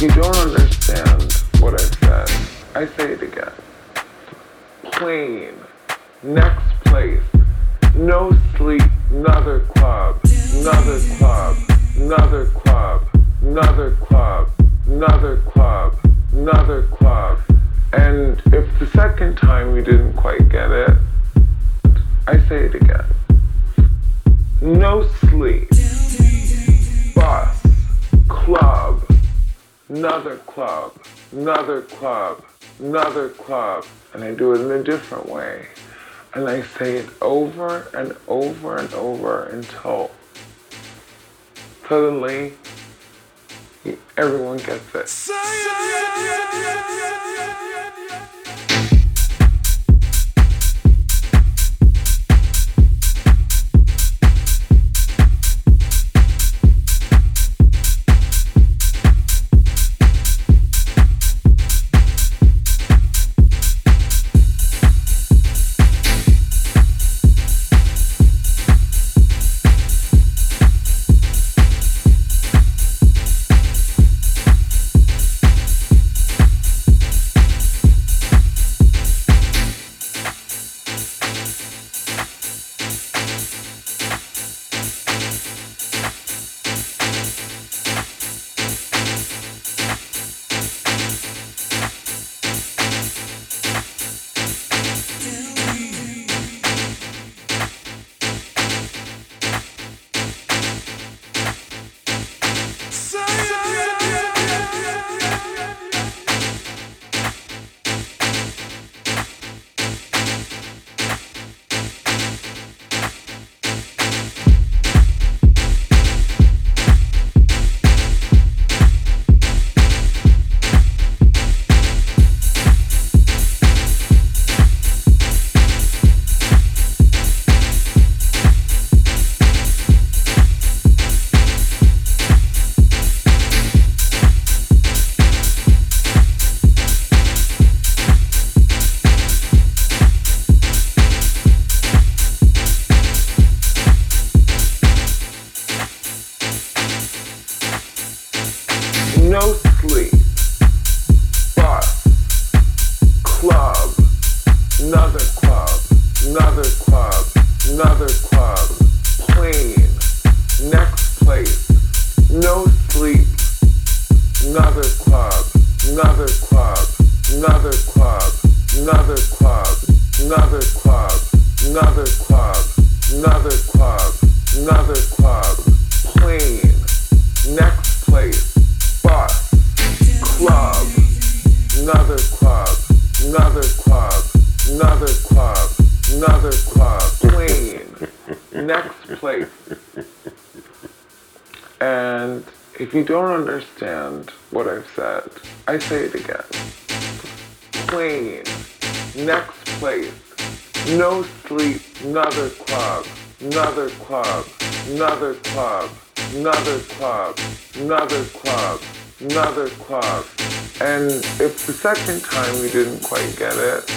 You don't understand what I said. I say it again. Plane. Next place. No sleep. Another club. Another club. Another club. Another club. Another club. Another club. And if the second time you didn't quite get it, I say it again. No sleep. Bus. Club another club, another club, another club. And I do it in a different way. And I say it over and over and over until suddenly everyone gets it. Second time we didn't quite get it,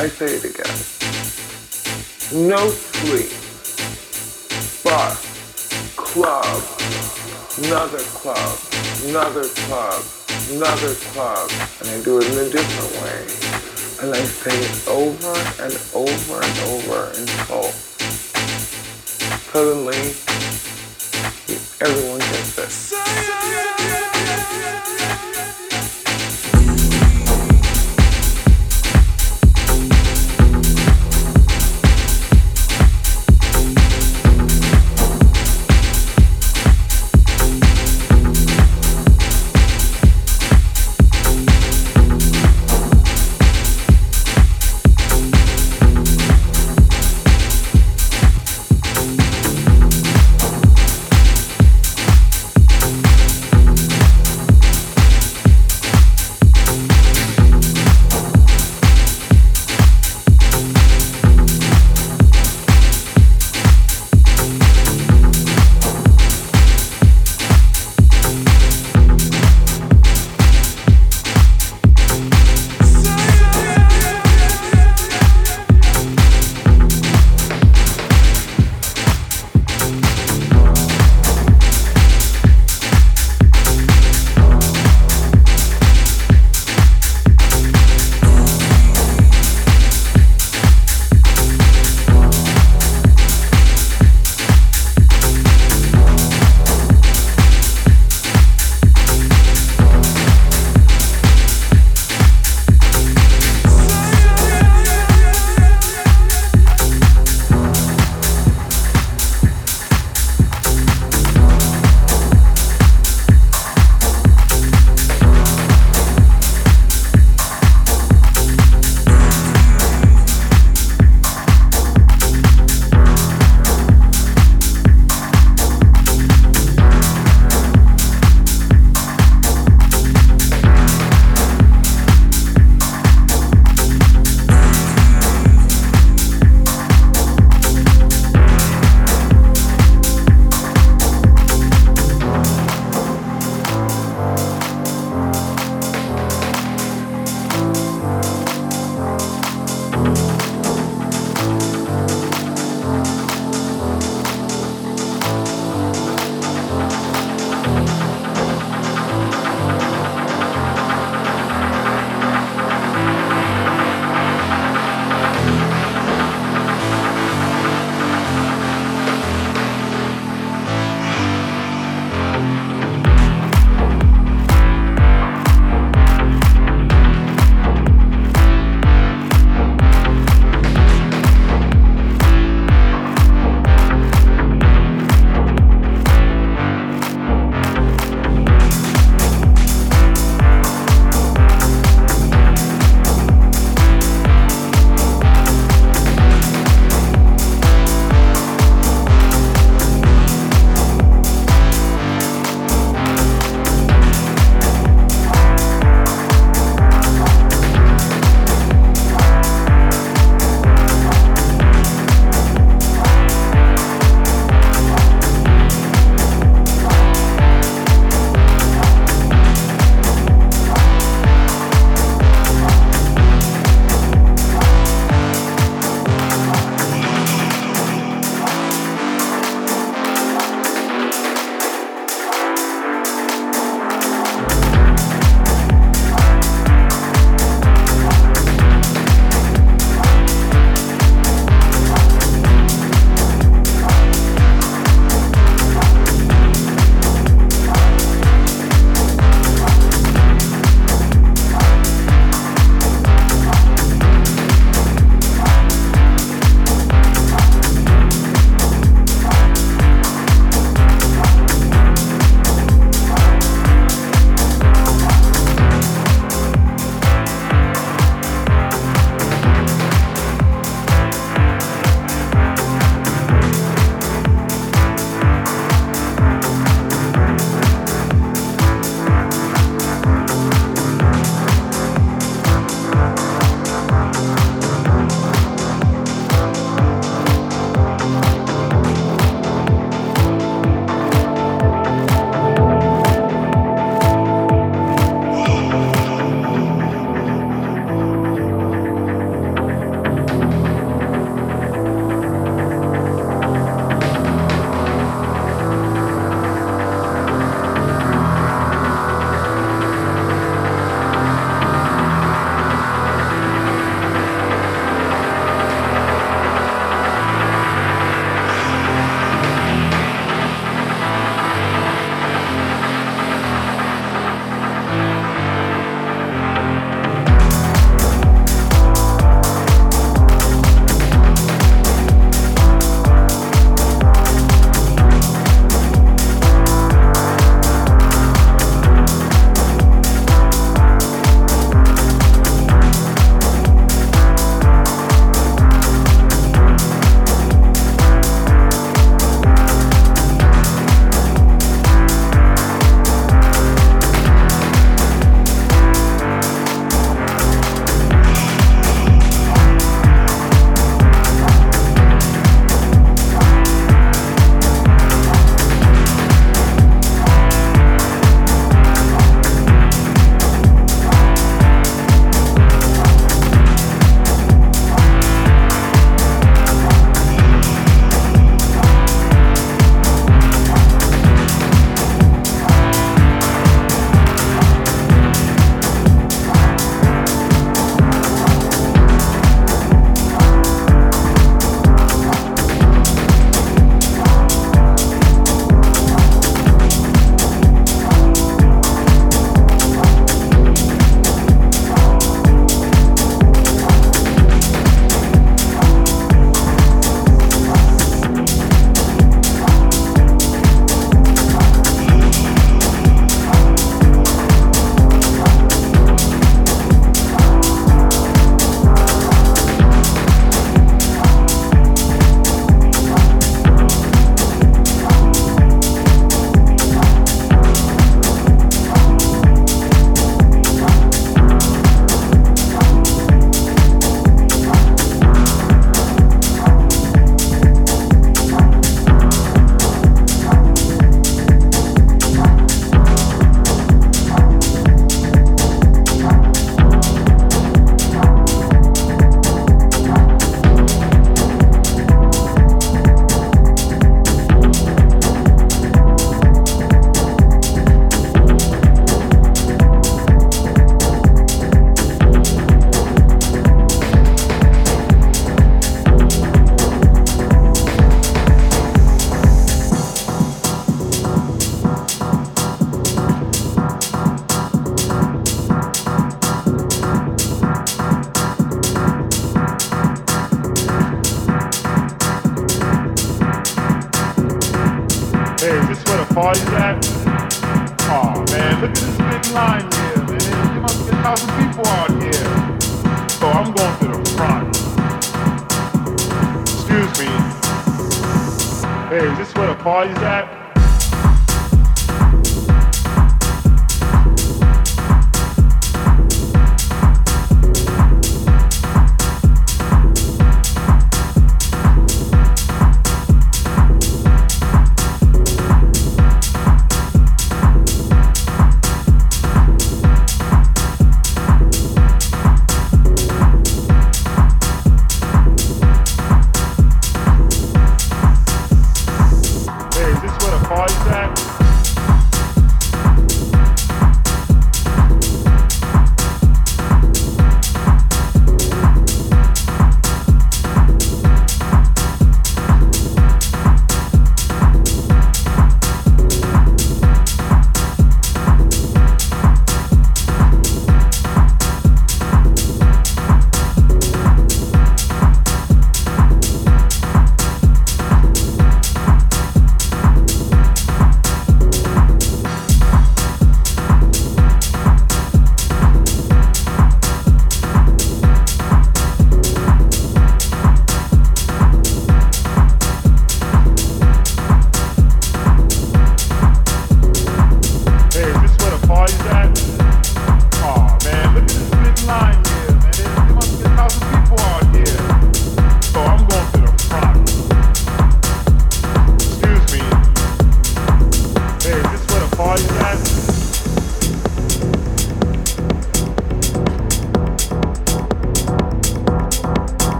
I say it again. No sleep, bus, club, another club, another club, another club, and I do it in a different way. And I say it over and over and over until suddenly everyone gets it.